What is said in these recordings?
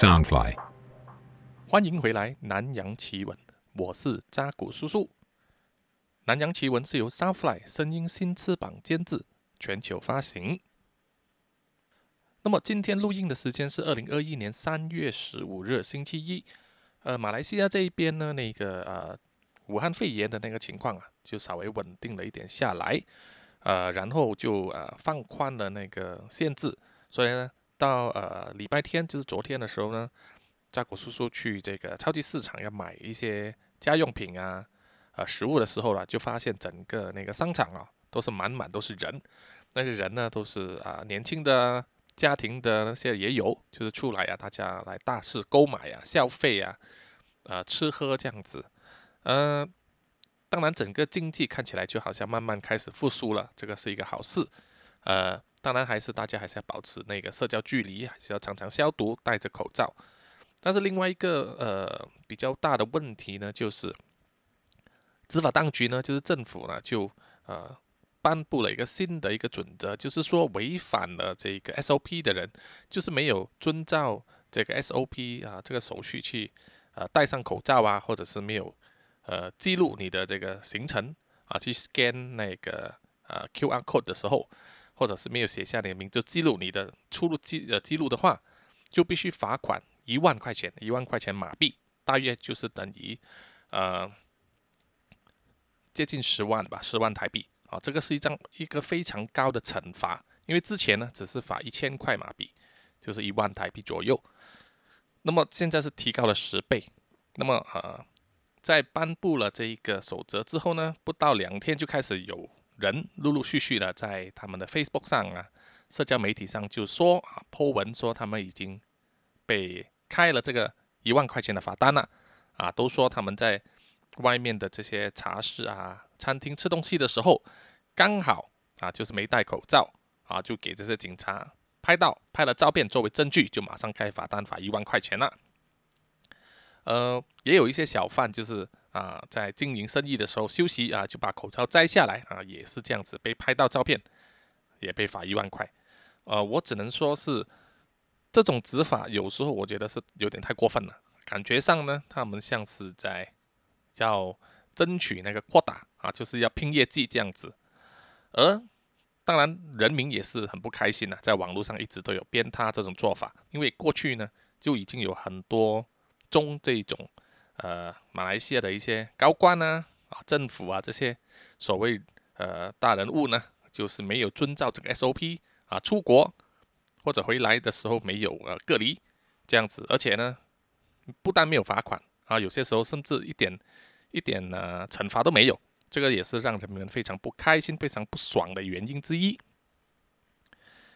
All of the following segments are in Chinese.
Soundfly，欢迎回来《南洋奇闻》，我是扎古叔叔。《南洋奇闻》是由 Soundfly 声音新翅膀监制，全球发行。那么今天录音的时间是二零二一年三月十五日星期一。呃，马来西亚这一边呢，那个呃，武汉肺炎的那个情况啊，就稍微稳定了一点下来。呃，然后就呃放宽了那个限制，所以呢，到呃礼拜天，就是昨天的时候呢，扎古叔叔去这个超级市场要买一些家用品啊、呃食物的时候呢，就发现整个那个商场啊都是满满都是人，那些人呢都是啊年轻的家庭的那些也有，就是出来啊，大家来大肆购买啊、消费啊、呃吃喝这样子，呃。当然，整个经济看起来就好像慢慢开始复苏了，这个是一个好事。呃，当然还是大家还是要保持那个社交距离，还是要常常消毒，戴着口罩。但是另外一个呃比较大的问题呢，就是执法当局呢，就是政府呢，就呃颁布了一个新的一个准则，就是说违反了这个 SOP 的人，就是没有遵照这个 SOP 啊这个手续去呃戴上口罩啊，或者是没有。呃，记录你的这个行程啊，去 scan 那个呃 QR code 的时候，或者是没有写下你的名字，记录你的出入记呃记录的话，就必须罚款一万块钱，一万块钱马币，大约就是等于呃接近十万吧，十万台币啊，这个是一张一个非常高的惩罚，因为之前呢只是罚一千块马币，就是一万台币左右，那么现在是提高了十倍，那么呃。在颁布了这一个守则之后呢，不到两天就开始有人陆陆续续的在他们的 Facebook 上啊，社交媒体上就说啊，po 文说他们已经被开了这个一万块钱的罚单了啊，都说他们在外面的这些茶室啊、餐厅吃东西的时候，刚好啊就是没戴口罩啊，就给这些警察拍到拍了照片作为证据，就马上开罚单罚一万块钱了。呃，也有一些小贩，就是啊，在经营生意的时候休息啊，就把口罩摘下来啊，也是这样子被拍到照片，也被罚一万块。呃，我只能说是这种执法，有时候我觉得是有点太过分了，感觉上呢，他们像是在要争取那个扩大啊，就是要拼业绩这样子。而当然，人民也是很不开心的，在网络上一直都有鞭挞这种做法，因为过去呢就已经有很多。中这种呃马来西亚的一些高官呢啊政府啊这些所谓呃大人物呢，就是没有遵照这个 SOP 啊出国或者回来的时候没有呃隔离这样子，而且呢不但没有罚款啊，有些时候甚至一点一点呢惩罚都没有，这个也是让人们非常不开心、非常不爽的原因之一。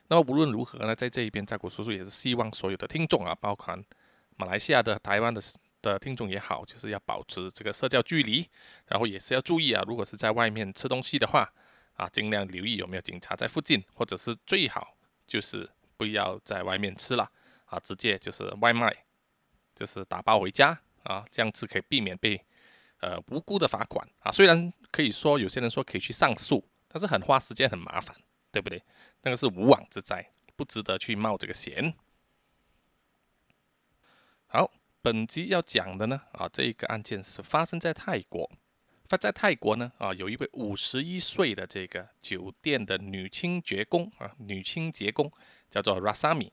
那么无论如何呢，在这一边，在国叔叔也是希望所有的听众啊，包括。马来西亚的、台湾的的听众也好，就是要保持这个社交距离，然后也是要注意啊。如果是在外面吃东西的话，啊，尽量留意有没有警察在附近，或者是最好就是不要在外面吃了啊，直接就是外卖，就是打包回家啊，这样子可以避免被呃无辜的罚款啊。虽然可以说有些人说可以去上诉，但是很花时间、很麻烦，对不对？那个是无妄之灾，不值得去冒这个险。好，本集要讲的呢，啊，这一个案件是发生在泰国。发在泰国呢，啊，有一位五十一岁的这个酒店的女清洁工啊，女清洁工叫做 Rasami。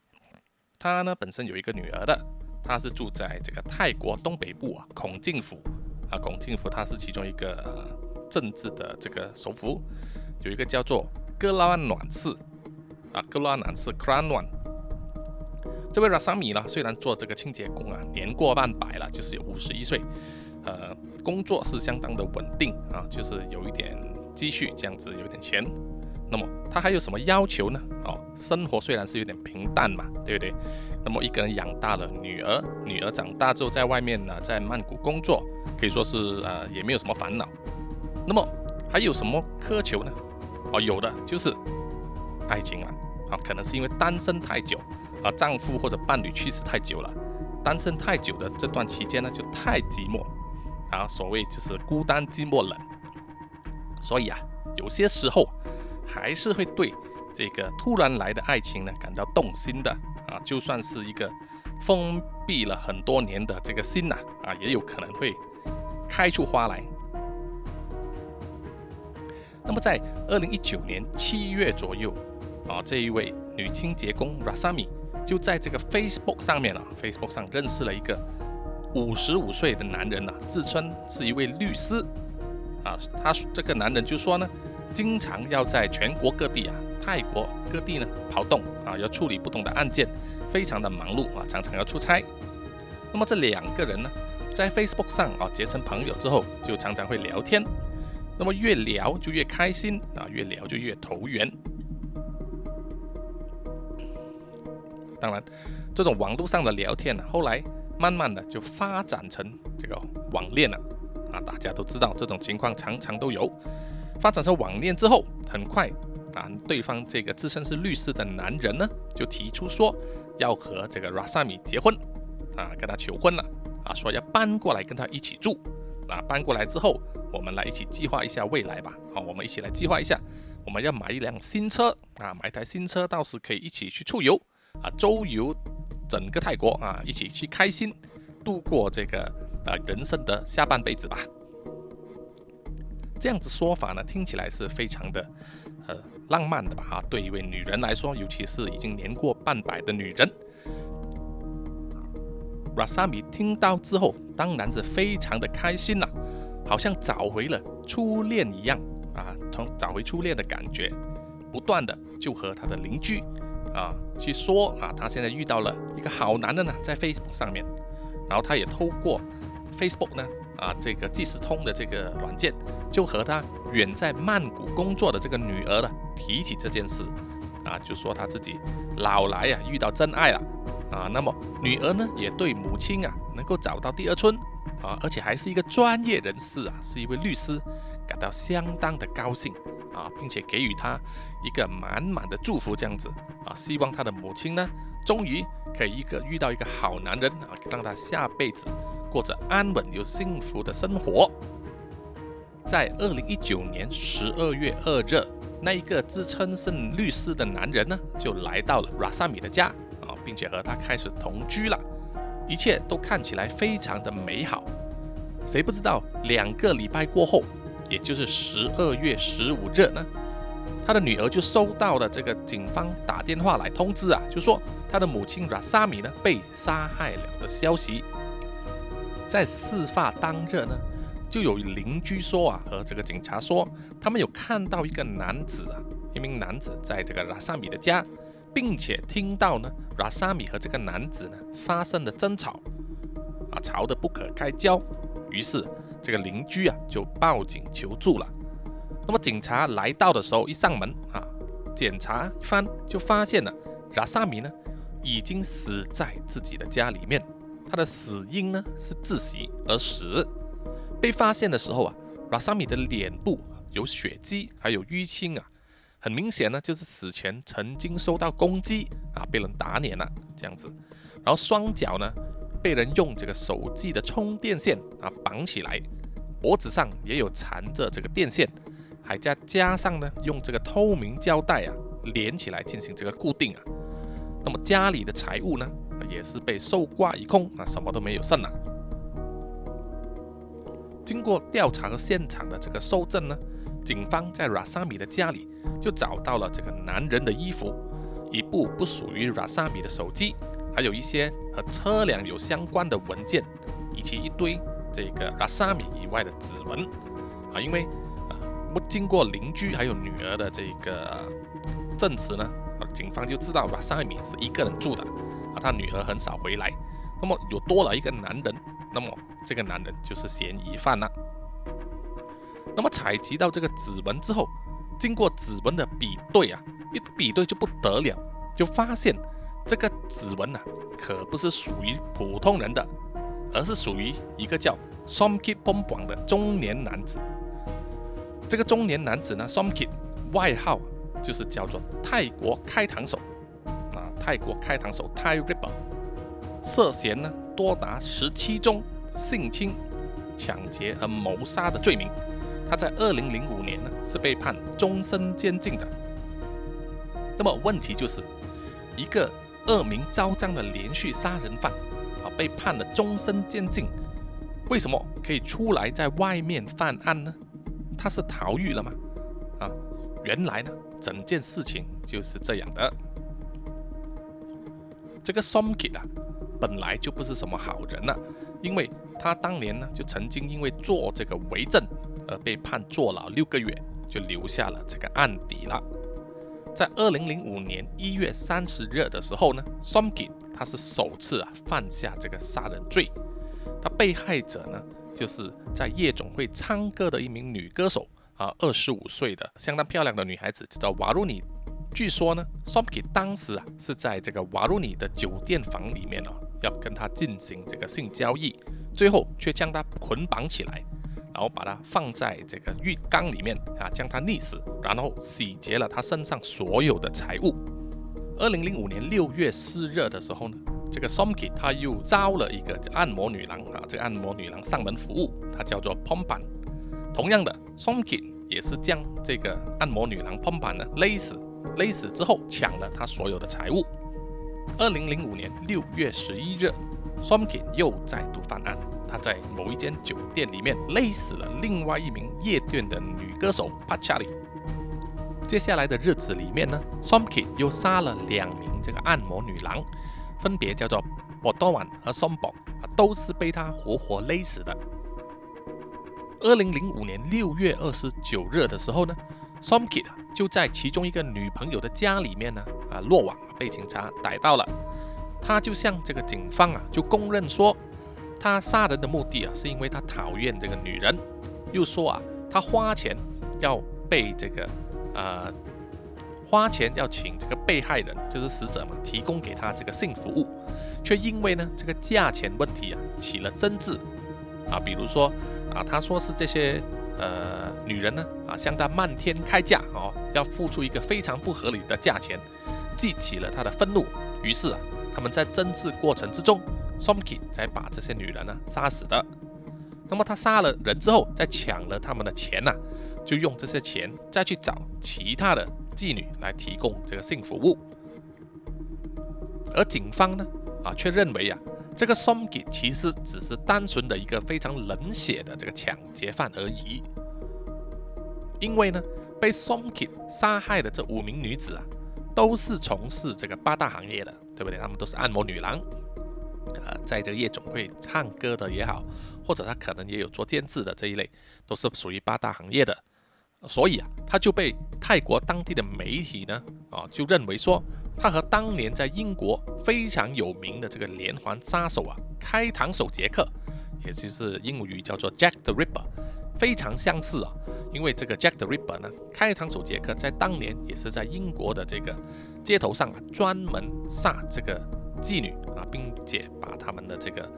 她呢本身有一个女儿的，她是住在这个泰国东北部啊，孔敬府啊，孔敬府它是其中一个政治的这个首府，有一个叫做格拉万暖寺啊，格拉暖寺 Kran Wan。这位拉萨米呢，虽然做这个清洁工啊，年过半百了，就是有五十一岁，呃，工作是相当的稳定啊，就是有一点积蓄这样子，有点钱。那么他还有什么要求呢？哦，生活虽然是有点平淡嘛，对不对？那么一个人养大了女儿，女儿长大之后在外面呢，在曼谷工作，可以说是呃也没有什么烦恼。那么还有什么苛求呢？哦，有的就是爱情啊，啊，可能是因为单身太久。啊，丈夫或者伴侣去世太久了，单身太久的这段期间呢，就太寂寞，啊，所谓就是孤单寂寞冷，所以啊，有些时候还是会对这个突然来的爱情呢感到动心的，啊，就算是一个封闭了很多年的这个心呐，啊，也有可能会开出花来。那么在二零一九年七月左右，啊，这一位女清洁工 Rasami 就在这个 Facebook 上面啊，Facebook 上认识了一个五十五岁的男人呐，自称是一位律师，啊，他这个男人就说呢，经常要在全国各地啊，泰国各地呢跑动啊，要处理不同的案件，非常的忙碌啊，常常要出差。那么这两个人呢，在 Facebook 上啊结成朋友之后，就常常会聊天。那么越聊就越开心啊，越聊就越投缘。当然，这种网络上的聊天呢，后来慢慢的就发展成这个网恋了啊。大家都知道这种情况常常都有。发展成网恋之后，很快啊，对方这个自称是律师的男人呢，就提出说要和这个 Rasami 结婚啊，跟他求婚了啊，说要搬过来跟他一起住啊。搬过来之后。我们来一起计划一下未来吧。好，我们一起来计划一下，我们要买一辆新车啊，买一台新车，到时可以一起去出游啊，周游整个泰国啊，一起去开心度过这个呃人生的下半辈子吧。这样子说法呢，听起来是非常的呃浪漫的吧？哈，对一位女人来说，尤其是已经年过半百的女人，Rasami 听到之后，当然是非常的开心了。好像找回了初恋一样啊，同找回初恋的感觉，不断的就和他的邻居啊去说啊，他现在遇到了一个好男人呢，在 Facebook 上面，然后他也透过 Facebook 呢啊这个即时通的这个软件，就和他远在曼谷工作的这个女儿呢提起这件事啊，就说他自己老来呀遇到真爱了啊，那么女儿呢也对母亲啊能够找到第二春。啊，而且还是一个专业人士啊，是一位律师，感到相当的高兴啊，并且给予他一个满满的祝福，这样子啊，希望他的母亲呢，终于可以一个遇到一个好男人啊，让他下辈子过着安稳又幸福的生活。在二零一九年十二月二日，那一个自称是律师的男人呢，就来到了 Rasami 的家啊，并且和他开始同居了。一切都看起来非常的美好，谁不知道两个礼拜过后，也就是十二月十五日呢，他的女儿就收到了这个警方打电话来通知啊，就说他的母亲 Rasami 呢被杀害了的消息。在事发当日呢，就有邻居说啊，和这个警察说，他们有看到一个男子啊，一名男子在这个 Rasami 的家。并且听到呢，Rasami 和这个男子呢发生了争吵，啊，吵得不可开交。于是这个邻居啊就报警求助了。那么警察来到的时候，一上门啊，检查一番就发现了拉萨米呢已经死在自己的家里面，他的死因呢是窒息而死。被发现的时候啊拉萨米的脸部有血迹，还有淤青啊。很明显呢，就是死前曾经受到攻击啊，被人打脸了这样子，然后双脚呢被人用这个手机的充电线啊绑起来，脖子上也有缠着这个电线，还加加上呢用这个透明胶带啊连起来进行这个固定啊。那么家里的财物呢也是被搜刮一空啊，什么都没有剩了。经过调查和现场的这个搜证呢。警方在 Rasami 的家里就找到了这个男人的衣服，一部不属于 Rasami 的手机，还有一些和车辆有相关的文件，以及一堆这个 Rasami 以外的指纹。啊，因为啊，不经过邻居还有女儿的这个证词呢，啊，警方就知道 Rasami 是一个人住的，啊，他女儿很少回来，那么有多了一个男人，那么这个男人就是嫌疑犯了。那么采集到这个指纹之后，经过指纹的比对啊，一比对就不得了，就发现这个指纹啊，可不是属于普通人的，而是属于一个叫 Somkit Pompong 的中年男子。这个中年男子呢，Somkit 外号就是叫做泰国开膛手啊，泰国开膛手 Thai Ripper，涉嫌呢多达十七宗性侵、抢劫和谋杀的罪名。他在二零零五年呢是被判终身监禁的。那么问题就是，一个恶名昭彰的连续杀人犯啊，被判了终身监禁。为什么可以出来在外面犯案呢？他是逃狱了吗？啊，原来呢，整件事情就是这样的。这个 Somkit 啊，本来就不是什么好人呐，因为他当年呢，就曾经因为做这个伪证而被判坐牢六个月，就留下了这个案底了。在二零零五年一月三十日的时候呢，Somki 他是首次啊犯下这个杀人罪。他被害者呢，就是在夜总会唱歌的一名女歌手啊，二十五岁的相当漂亮的女孩子，叫瓦鲁尼。据说呢，Somki 当时啊是在这个瓦鲁尼的酒店房里面哦，要跟她进行这个性交易，最后却将她捆绑起来，然后把它放在这个浴缸里面啊，将它溺死，然后洗劫了他身上所有的财物。二零零五年六月四日的时候呢。这个 Somki 他又招了一个按摩女郎啊，这个按摩女郎上门服务，她叫做 Pompan。同样的 Somki 也是将这个按摩女郎 Pompan 呢勒死，勒死之后抢了她所有的财物。二零零五年六月十一日 Somki 又再度犯案，他在某一间酒店里面勒死了另外一名夜店的女歌手帕恰里。接下来的日子里面呢，SOMKI 又杀了两名这个按摩女郎。分别叫做 b o d o w a n 和松博啊，都是被他活活勒死的。二零零五年六月二十九日的时候呢，Somkit 就在其中一个女朋友的家里面呢啊落网，被警察逮到了。他就向这个警方啊就供认说，他杀人的目的啊是因为他讨厌这个女人，又说啊他花钱要被这个呃。花钱要请这个被害人，就是死者嘛，提供给他这个性服务，却因为呢这个价钱问题啊起了争执啊，比如说啊他说是这些呃女人呢啊向他漫天开价哦，要付出一个非常不合理的价钱，激起了他的愤怒，于是啊他们在争执过程之中 Somki 才把这些女人呢杀死的。那么他杀了人之后，再抢了他们的钱呐，就用这些钱再去找其他的。妓女来提供这个性服务，而警方呢，啊，却认为啊，这个 Somki 其实只是单纯的一个非常冷血的这个抢劫犯而已。因为呢，被 Somki 杀害的这五名女子啊，都是从事这个八大行业的，对不对？她们都是按摩女郎，呃，在这个夜总会唱歌的也好，或者他可能也有做监制的这一类，都是属于八大行业的。所以啊，他就被泰国当地的媒体呢，啊，就认为说他和当年在英国非常有名的这个连环杀手啊，开膛手杰克，也就是英语叫做 Jack the Ripper，非常相似啊。因为这个 Jack the Ripper 呢，开膛手杰克在当年也是在英国的这个街头上啊，专门杀这个妓女啊，并且把他们的这个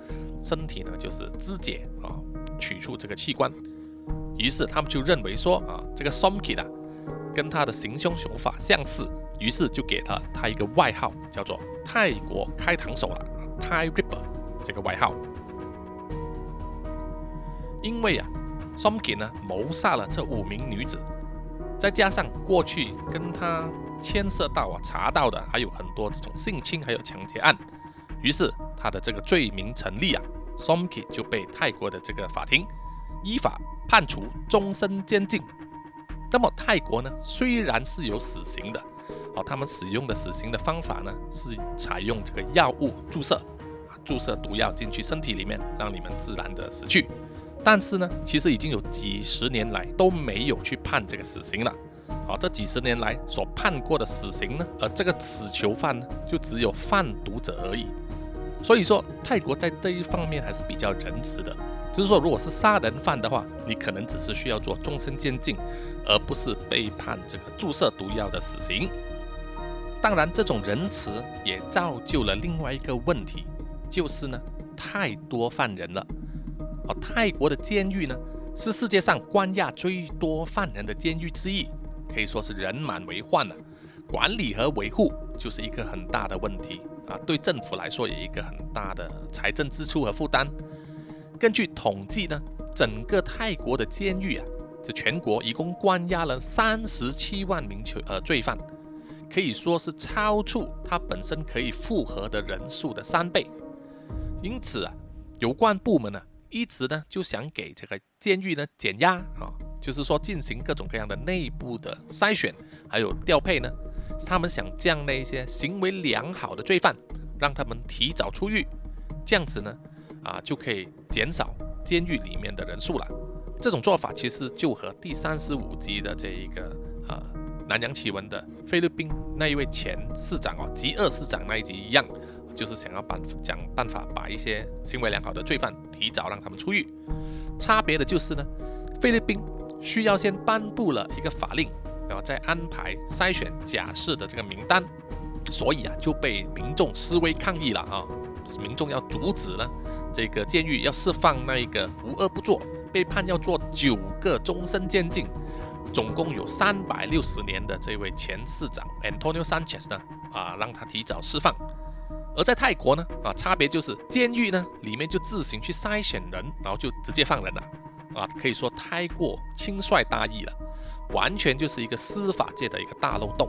身体呢，就是肢解啊，取出这个器官。于是他们就认为说啊，这个 Somkit 啊，跟他的行凶手法相似，于是就给了他一个外号，叫做“泰国开膛手”了，Thai Ripper 这个外号。因为啊，Somki 呢谋杀了这五名女子，再加上过去跟他牵涉到啊查到的还有很多这种性侵还有抢劫案，于是他的这个罪名成立啊，Somki 就被泰国的这个法庭依法。判处终身监禁。那么泰国呢？虽然是有死刑的，哦，他们使用的死刑的方法呢是采用这个药物注射，啊，注射毒药进去身体里面，让你们自然的死去。但是呢，其实已经有几十年来都没有去判这个死刑了。好，这几十年来所判过的死刑呢，而这个死囚犯呢，就只有贩毒者而已。所以说，泰国在这一方面还是比较仁慈的。就是说，如果是杀人犯的话，你可能只是需要做终身监禁，而不是被判这个注射毒药的死刑。当然，这种仁慈也造就了另外一个问题，就是呢，太多犯人了。而泰国的监狱呢，是世界上关押最多犯人的监狱之一，可以说是人满为患了。管理和维护就是一个很大的问题啊，对政府来说也一个很大的财政支出和负担。根据统计呢，整个泰国的监狱啊，这全国一共关押了三十七万名囚呃罪犯，可以说是超出它本身可以负荷的人数的三倍。因此啊，有关部门呢一直呢就想给这个监狱呢减压啊，就是说进行各种各样的内部的筛选，还有调配呢。他们想将那一些行为良好的罪犯，让他们提早出狱，这样子呢，啊就可以减少监狱里面的人数了。这种做法其实就和第三十五集的这一个啊南洋奇闻的菲律宾那一位前市长哦，极恶市长那一集一样。就是想要办想办法把一些行为良好的罪犯提早让他们出狱，差别的就是呢，菲律宾需要先颁布了一个法令，然后再安排筛选假释的这个名单，所以啊就被民众示威抗议了啊，民众要阻止呢这个监狱要释放那一个无恶不作被判要做九个终身监禁，总共有三百六十年的这位前市长 Antonio Sanchez 呢啊让他提早释放。而在泰国呢，啊，差别就是监狱呢里面就自行去筛选人，然后就直接放人了，啊，可以说太过轻率大意了，完全就是一个司法界的一个大漏洞。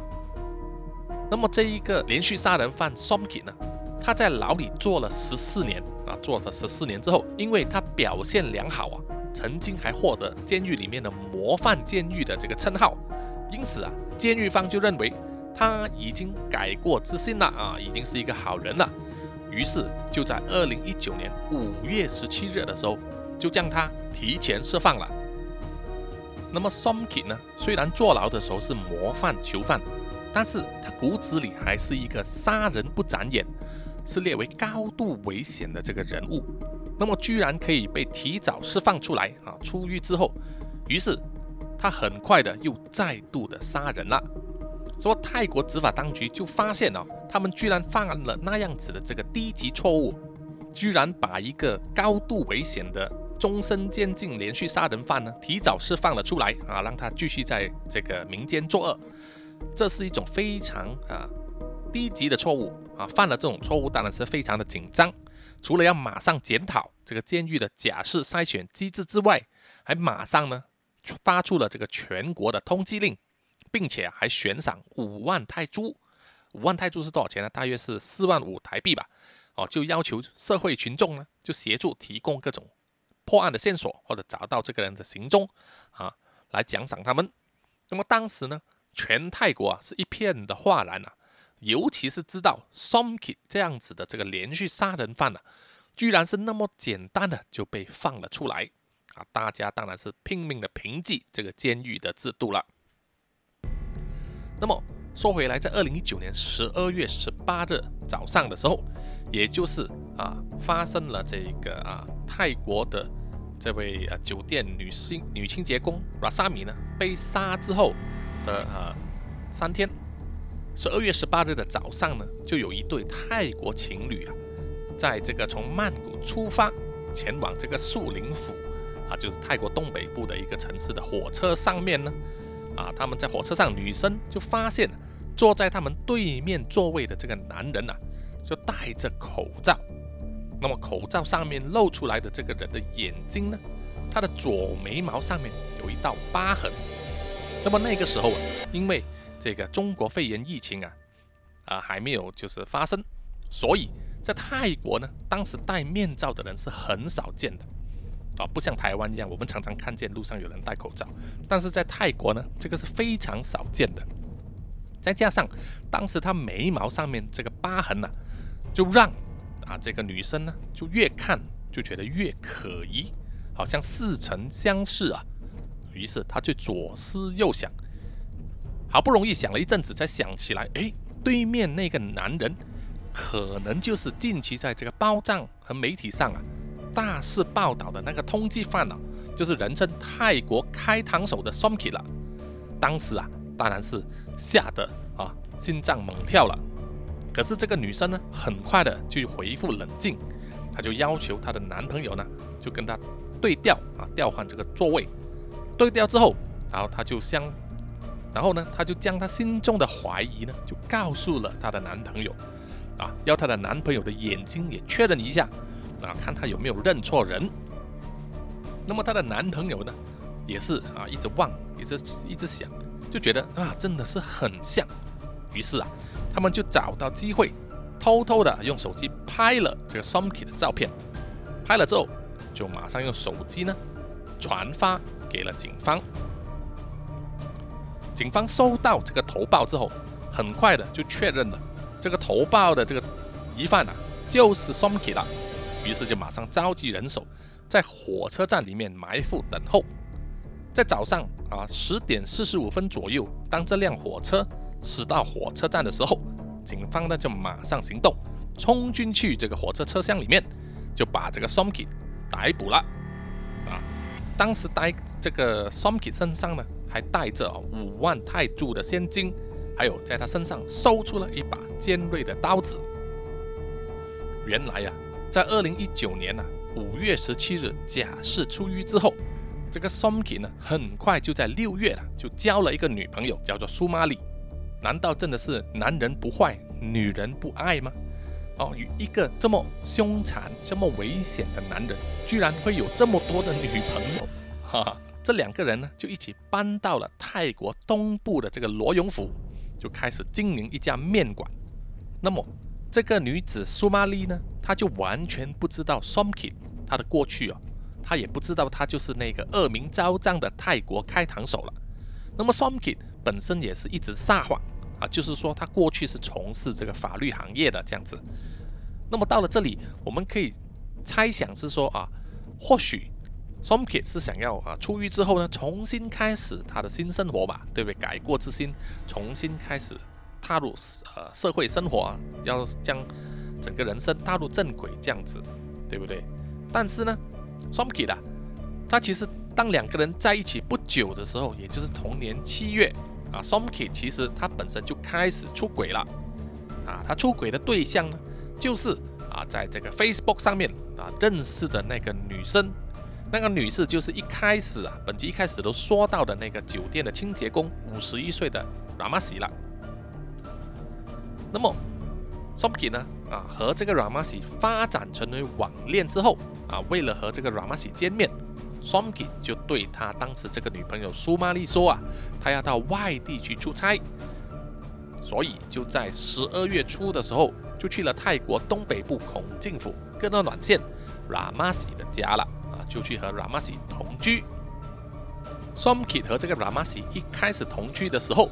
那么这一个连续杀人犯 Somki 呢，他在牢里坐了十四年，啊，坐了十四年之后，因为他表现良好啊，曾经还获得监狱里面的模范监狱的这个称号，因此啊，监狱方就认为。他已经改过自新了啊，已经是一个好人了。于是就在二零一九年五月十七日的时候，就将他提前释放了。那么 Somki 呢？虽然坐牢的时候是模范囚犯，但是他骨子里还是一个杀人不眨眼，是列为高度危险的这个人物。那么居然可以被提早释放出来啊！出狱之后，于是他很快的又再度的杀人了。说泰国执法当局就发现了，他们居然犯了那样子的这个低级错误，居然把一个高度危险的终身监禁连续杀人犯呢提早释放了出来啊，让他继续在这个民间作恶，这是一种非常啊低级的错误啊，犯了这种错误当然是非常的紧张，除了要马上检讨这个监狱的假释筛选机制之外，还马上呢发出了这个全国的通缉令。并且还悬赏五万泰铢，五万泰铢是多少钱呢？大约是四万五台币吧。哦，就要求社会群众呢，就协助提供各种破案的线索，或者找到这个人的行踪啊，来奖赏他们。那么当时呢，全泰国啊是一片的哗然啊，尤其是知道 Somki 这样子的这个连续杀人犯啊，居然是那么简单的就被放了出来啊，大家当然是拼命的评记这个监狱的制度了。那么说回来，在二零一九年十二月十八日早上的时候，也就是啊发生了这个啊泰国的这位啊酒店女性女清洁工 Rasami 呢被杀之后的呃三天，十二月十八日的早上呢，就有一对泰国情侣啊，在这个从曼谷出发前往这个树林府啊，就是泰国东北部的一个城市的火车上面呢。啊，他们在火车上，女生就发现坐在他们对面座位的这个男人啊，就戴着口罩。那么口罩上面露出来的这个人的眼睛呢，他的左眉毛上面有一道疤痕。那么那个时候啊，因为这个中国肺炎疫情啊，啊还没有就是发生，所以在泰国呢，当时戴面罩的人是很少见的。啊，不像台湾一样，我们常常看见路上有人戴口罩，但是在泰国呢，这个是非常少见的。再加上当时他眉毛上面这个疤痕呢，就让啊这个女生呢就越看就觉得越可疑，好像似曾相识啊。于是他就左思右想，好不容易想了一阵子，才想起来，哎，对面那个男人可能就是近期在这个报章和媒体上啊。大肆报道的那个通缉犯啊，就是人称泰国开膛手的 Somki 了。当时啊，当然是吓得啊心脏猛跳了。可是这个女生呢，很快的就回复冷静，她就要求她的男朋友呢，就跟她对调啊，调换这个座位。对调之后，然后她就相，然后呢，她就将她心中的怀疑呢，就告诉了她的男朋友，啊，要她的男朋友的眼睛也确认一下。啊，看他有没有认错人。那么她的男朋友呢，也是啊，一直望，一直一直想，就觉得啊，真的是很像。于是啊，他们就找到机会，偷偷的用手机拍了这个 Somki 的照片。拍了之后，就马上用手机呢传发给了警方。警方收到这个投报之后，很快的就确认了这个投报的这个疑犯啊就是 Somki 了。于是就马上召集人手，在火车站里面埋伏等候。在早上啊十点四十五分左右，当这辆火车驶到火车站的时候，警方呢就马上行动，冲进去这个火车车厢里面，就把这个 Somki 逮捕了。啊，当时带这个 Somki 身上呢还带着五万泰铢的现金，还有在他身上搜出了一把尖锐的刀子。原来呀，在二零一九年呢五月十七日假释出狱之后。这个 Somki 呢，很快就在六月了，就交了一个女朋友，叫做苏玛丽。难道真的是男人不坏，女人不爱吗？哦，与一个这么凶残、这么危险的男人，居然会有这么多的女朋友？哈哈，这两个人呢，就一起搬到了泰国东部的这个罗永府，就开始经营一家面馆。那么，这个女子苏玛丽呢，她就完全不知道 Somki 她的过去哦。她也不知道，他就是那个恶名昭彰的泰国开膛手了。那么 Somki 本身也是一直撒谎啊，就是说他过去是从事这个法律行业的这样子。那么到了这里，我们可以猜想是说啊，或许 Somki 是想要啊出狱之后呢，重新开始他的新生活吧，对不对？改过自新，重新开始踏入呃社会生活，啊，要将整个人生踏入正轨这样子，对不对？但是呢？Somki 的，他其实当两个人在一起不久的时候，也就是同年七月啊，Somki 其实他本身就开始出轨了啊，他出轨的对象呢，就是啊，在这个 Facebook 上面啊认识的那个女生，那个女士就是一开始啊，本集一开始都说到的那个酒店的清洁工，五十一岁的 Ramasi 了。那么 Somki 呢啊，和这个 Ramasi 发展成为网恋之后。啊，为了和这个 Ramasi 见面，Somki 就对他当时这个女朋友苏玛丽说啊，他要到外地去出差，所以就在十二月初的时候，就去了泰国东北部孔敬府跟那暖线 Ramasi 的家了啊，就去和 Ramasi 同居。Somki 和这个 Ramasi 一开始同居的时候，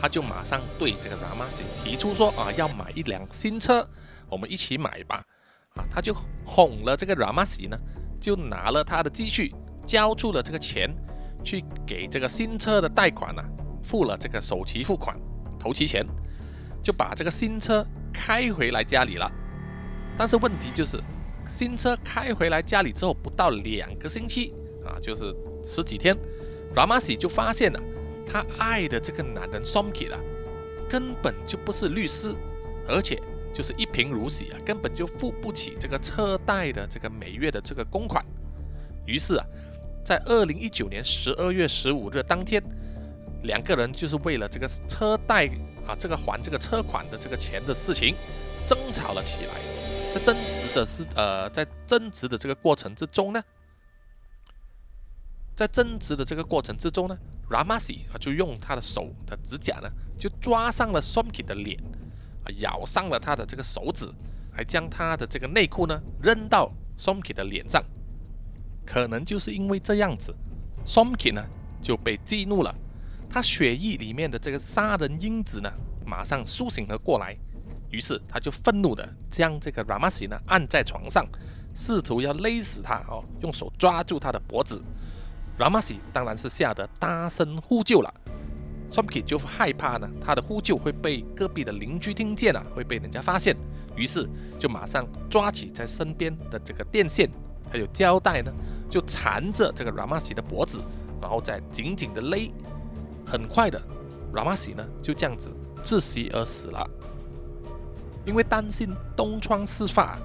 他就马上对这个 Ramasi 提出说啊，要买一辆新车，我们一起买吧。啊，他就哄了这个 Ramasi 呢，就拿了他的积蓄，交出了这个钱，去给这个新车的贷款呢，付了这个首期付款、头期钱，就把这个新车开回来家里了。但是问题就是，新车开回来家里之后不到两个星期啊，就是十几天，Ramasi 就发现了他爱的这个男人 Somki 啊，根本就不是律师，而且。就是一贫如洗啊，根本就付不起这个车贷的这个每月的这个公款。于是啊，在二零一九年十二月十五日当天，两个人就是为了这个车贷啊，这个还这个车款的这个钱的事情争吵了起来。在争执的是呃，在争执的这个过程之中呢，在争执的这个过程之中呢，Ramasi 啊就用他的手的指甲呢，就抓上了 Somki 的脸。啊咬伤了他的这个手指，还将他的这个内裤呢扔到 Somki 的脸上，可能就是因为这样子，Somki 呢就被激怒了，他血液里面的这个杀人因子呢马上苏醒了过来，于是他就愤怒的将这个 Ramasi 呢按在床上，试图要勒死他哦，用手抓住他的脖子。，Ramasi 当然是吓得大声呼救了。Somki 就害怕呢，他的呼救会被隔壁的邻居听见啊，会被人家发现，于是就马上抓起在身边的这个电线还有胶带呢，就缠着这个 Ramasi 的脖子，然后再紧紧的勒。很快的，Ramasi 呢就这样子窒息而死了。因为担心东窗事发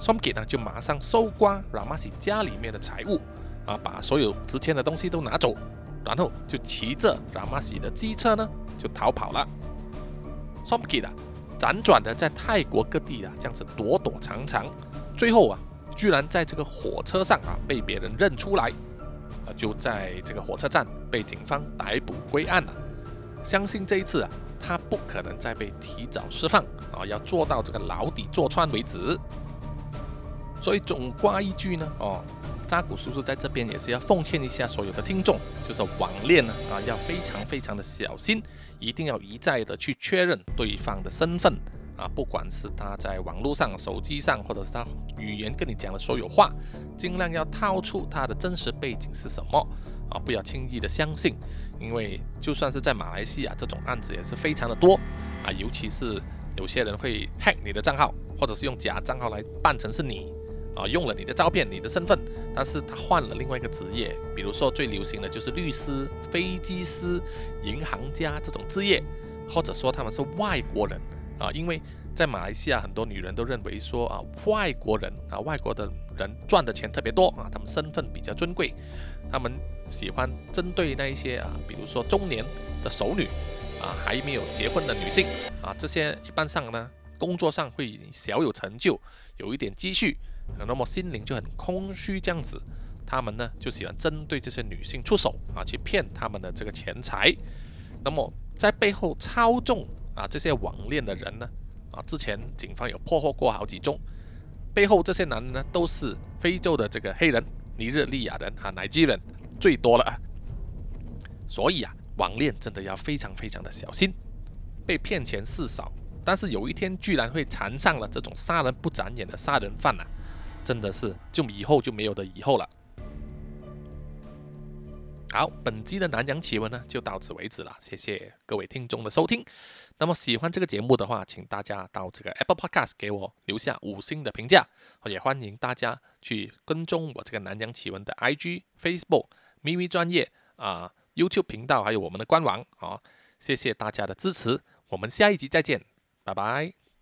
，Somki 呢就马上搜刮 Ramasi 家里面的财物啊，把所有值钱的东西都拿走。然后就骑着 Ramasi 的机车呢，就逃跑了。Somki 啊，辗转的在泰国各地啊，这样子躲躲藏藏，最后啊，居然在这个火车上啊，被别人认出来，啊，就在这个火车站被警方逮捕归案了。相信这一次啊，他不可能再被提早释放啊，要做到这个牢底坐穿为止。所以总挂一句呢，哦，扎古叔叔在这边也是要奉劝一下所有的听众，就是网恋呢啊，要非常非常的小心，一定要一再的去确认对方的身份啊，不管是他在网络上、手机上，或者是他语言跟你讲的所有话，尽量要套出他的真实背景是什么啊，不要轻易的相信，因为就算是在马来西亚，这种案子也是非常的多啊，尤其是有些人会 hack 你的账号，或者是用假账号来扮成是你。啊，用了你的照片、你的身份，但是他换了另外一个职业，比如说最流行的就是律师、飞机师、银行家这种职业，或者说他们是外国人啊，因为在马来西亚很多女人都认为说啊，外国人啊，外国的人赚的钱特别多啊，他们身份比较尊贵，他们喜欢针对那一些啊，比如说中年的熟女啊，还没有结婚的女性啊，这些一般上呢，工作上会小有成就，有一点积蓄。那么心灵就很空虚，这样子，他们呢就喜欢针对这些女性出手啊，去骗他们的这个钱财。那么在背后操纵啊这些网恋的人呢啊，之前警方有破获过好几宗，背后这些男人呢都是非洲的这个黑人、尼日利亚人啊、乃基人最多了。所以啊，网恋真的要非常非常的小心，被骗钱事少，但是有一天居然会缠上了这种杀人不眨眼的杀人犯啊！真的是，就以后就没有的以后了。好，本期的南洋奇闻呢就到此为止了，谢谢各位听众的收听。那么喜欢这个节目的话，请大家到这个 Apple Podcast 给我留下五星的评价，也欢迎大家去跟踪我这个南洋奇闻的 IG、Facebook、咪咪专业啊 YouTube 频道，还有我们的官网啊。谢谢大家的支持，我们下一集再见，拜拜。